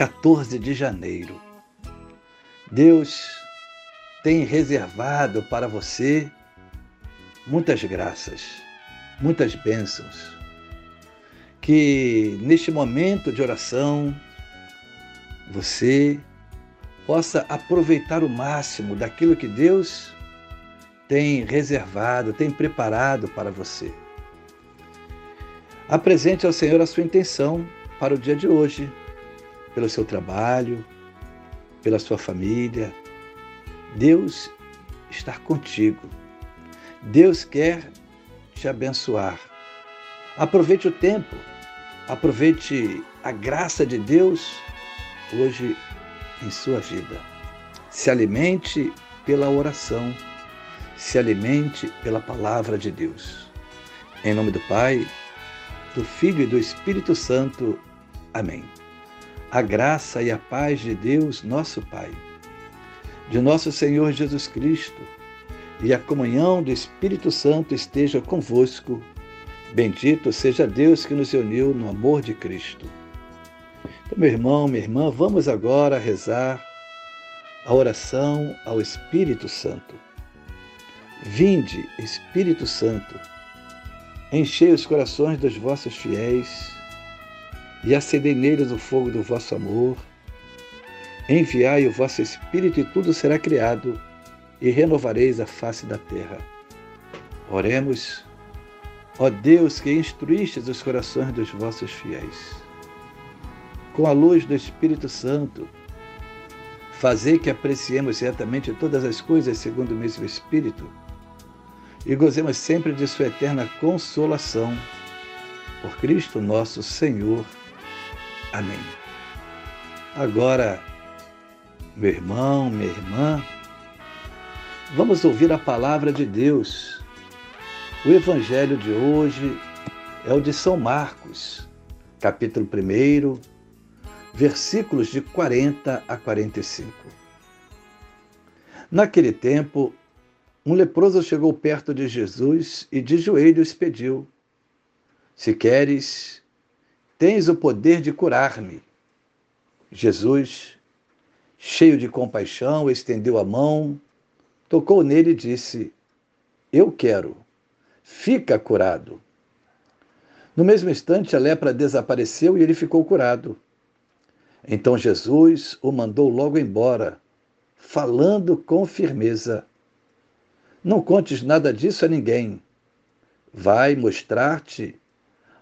14 de janeiro. Deus tem reservado para você muitas graças, muitas bênçãos. Que neste momento de oração você possa aproveitar o máximo daquilo que Deus tem reservado, tem preparado para você. Apresente ao Senhor a sua intenção para o dia de hoje pelo seu trabalho, pela sua família. Deus está contigo. Deus quer te abençoar. Aproveite o tempo, aproveite a graça de Deus hoje em sua vida. Se alimente pela oração, se alimente pela palavra de Deus. Em nome do Pai, do Filho e do Espírito Santo. Amém a graça e a paz de Deus, nosso Pai, de nosso Senhor Jesus Cristo e a comunhão do Espírito Santo esteja convosco. Bendito seja Deus que nos uniu no amor de Cristo. Então, meu irmão, minha irmã, vamos agora rezar a oração ao Espírito Santo. Vinde, Espírito Santo, enchei os corações dos vossos fiéis e acendei neles o fogo do vosso amor. Enviai o vosso Espírito e tudo será criado, e renovareis a face da terra. Oremos, ó Deus que instruístes os corações dos vossos fiéis. Com a luz do Espírito Santo, fazei que apreciemos retamente todas as coisas segundo o mesmo Espírito e gozemos sempre de Sua eterna consolação. Por Cristo nosso Senhor. Amém. Agora, meu irmão, minha irmã, vamos ouvir a palavra de Deus. O evangelho de hoje é o de São Marcos, capítulo 1, versículos de 40 a 45. Naquele tempo, um leproso chegou perto de Jesus e de joelhos pediu: Se queres, Tens o poder de curar-me. Jesus, cheio de compaixão, estendeu a mão, tocou nele e disse: Eu quero, fica curado. No mesmo instante, a lepra desapareceu e ele ficou curado. Então Jesus o mandou logo embora, falando com firmeza: Não contes nada disso a ninguém. Vai mostrar-te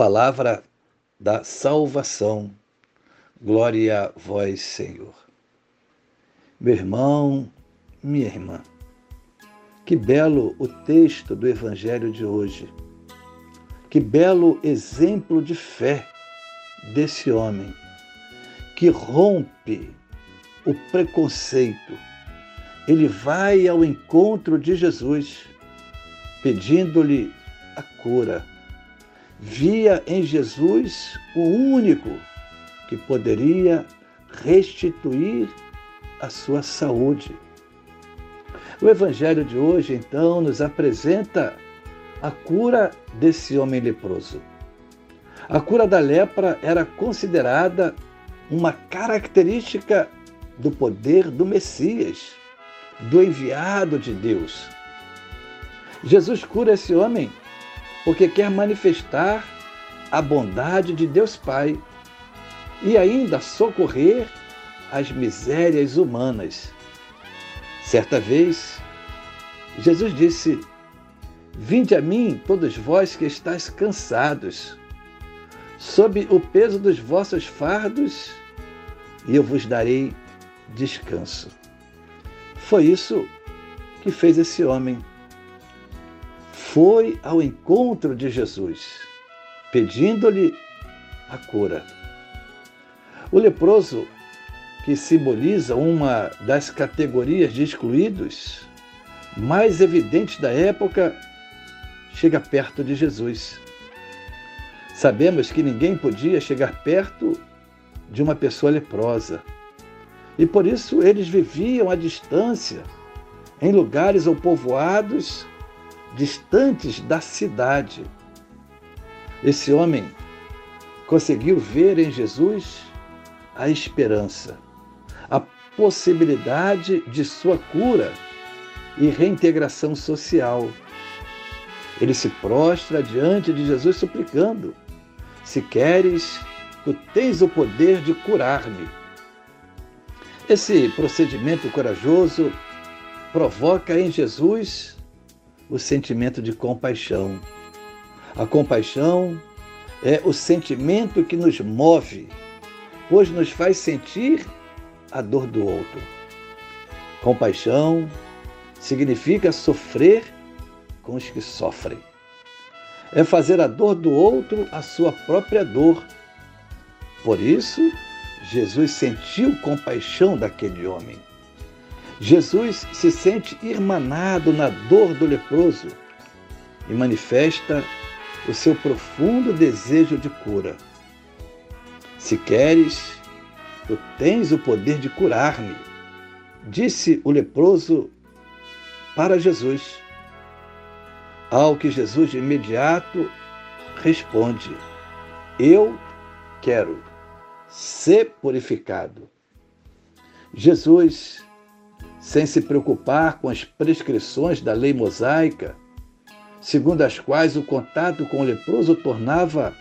palavra da salvação. Glória a vós, Senhor. Meu irmão, minha irmã, que belo o texto do Evangelho de hoje. Que belo exemplo de fé desse homem que rompe o preconceito. Ele vai ao encontro de Jesus, pedindo-lhe a cura via em Jesus o único que poderia restituir a sua saúde. O Evangelho de hoje, então, nos apresenta a cura desse homem leproso. A cura da lepra era considerada uma característica do poder do Messias, do enviado de Deus. Jesus cura esse homem porque quer manifestar a bondade de Deus Pai. e ainda socorrer as misérias humanas. Certa vez, Jesus disse: Vinde a mim, todos vós que estáis cansados, sob o peso dos vossos fardos, e eu vos darei descanso. Foi isso que fez esse homem. Foi ao encontro de Jesus, pedindo-lhe a cura. O leproso, que simboliza uma das categorias de excluídos mais evidentes da época, chega perto de Jesus. Sabemos que ninguém podia chegar perto de uma pessoa leprosa. E por isso eles viviam à distância, em lugares ou povoados distantes da cidade. Esse homem conseguiu ver em Jesus a esperança, a possibilidade de sua cura e reintegração social. Ele se prostra diante de Jesus suplicando: Se queres, tu tens o poder de curar-me. Esse procedimento corajoso provoca em Jesus o sentimento de compaixão. A compaixão é o sentimento que nos move, pois nos faz sentir a dor do outro. Compaixão significa sofrer com os que sofrem. É fazer a dor do outro a sua própria dor. Por isso, Jesus sentiu compaixão daquele homem. Jesus se sente irmanado na dor do leproso e manifesta o seu profundo desejo de cura. Se queres, tu tens o poder de curar-me, disse o leproso para Jesus. Ao que Jesus de imediato responde: Eu quero ser purificado. Jesus sem se preocupar com as prescrições da lei mosaica, segundo as quais o contato com o leproso tornava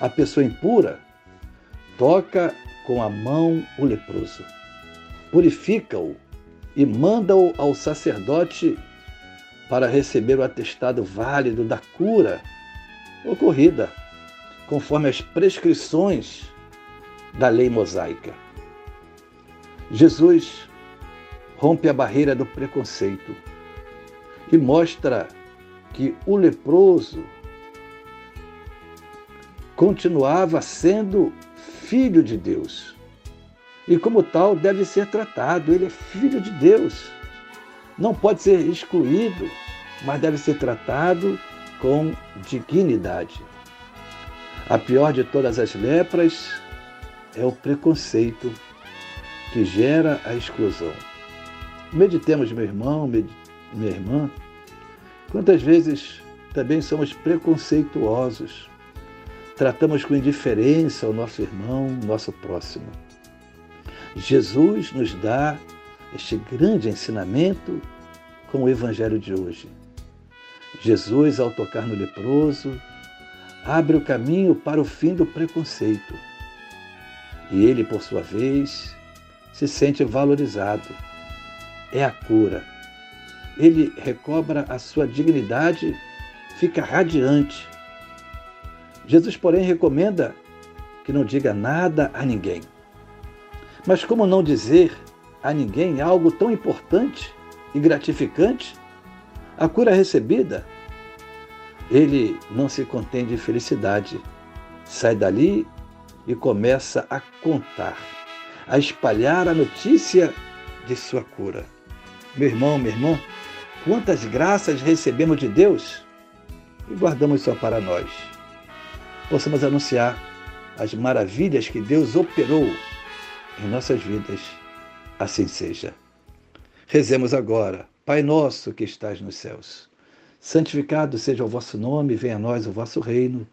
a pessoa impura, toca com a mão o leproso, purifica-o e manda-o ao sacerdote para receber o atestado válido da cura ocorrida, conforme as prescrições da lei mosaica. Jesus rompe a barreira do preconceito e mostra que o leproso continuava sendo filho de Deus. E como tal deve ser tratado, ele é filho de Deus. Não pode ser excluído, mas deve ser tratado com dignidade. A pior de todas as lepras é o preconceito que gera a exclusão. Meditemos, meu irmão, minha irmã, quantas vezes também somos preconceituosos, tratamos com indiferença o nosso irmão, nosso próximo. Jesus nos dá este grande ensinamento com o Evangelho de hoje. Jesus, ao tocar no leproso, abre o caminho para o fim do preconceito. E ele, por sua vez, se sente valorizado é a cura. Ele recobra a sua dignidade, fica radiante. Jesus, porém, recomenda que não diga nada a ninguém. Mas como não dizer a ninguém algo tão importante e gratificante? A cura recebida, ele não se contém de felicidade. Sai dali e começa a contar, a espalhar a notícia de sua cura. Meu irmão, minha irmã, quantas graças recebemos de Deus e guardamos só para nós. Possamos anunciar as maravilhas que Deus operou em nossas vidas. Assim seja. Rezemos agora. Pai nosso que estás nos céus, santificado seja o vosso nome, venha a nós o vosso reino.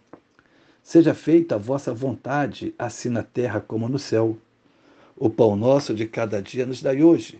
Seja feita a vossa vontade, assim na terra como no céu. O pão nosso de cada dia nos dai hoje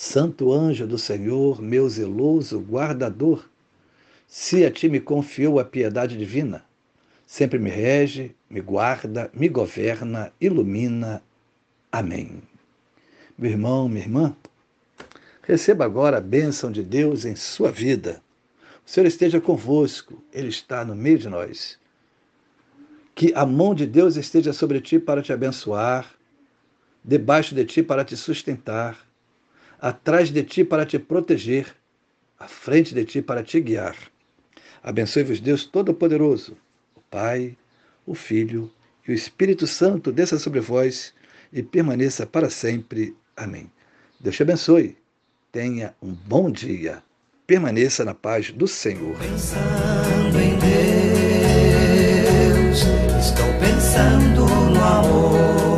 Santo anjo do Senhor, meu zeloso guardador, se a ti me confiou a piedade divina, sempre me rege, me guarda, me governa, ilumina. Amém. Meu irmão, minha irmã, receba agora a bênção de Deus em sua vida. O Senhor esteja convosco, Ele está no meio de nós. Que a mão de Deus esteja sobre ti para te abençoar, debaixo de ti para te sustentar, atrás de ti para te proteger, à frente de ti para te guiar. Abençoe-vos Deus Todo-Poderoso, o Pai, o Filho e o Espírito Santo desça sobre vós e permaneça para sempre. Amém. Deus te abençoe. Tenha um bom dia. Permaneça na paz do Senhor. Pensando em Deus, estou pensando no amor.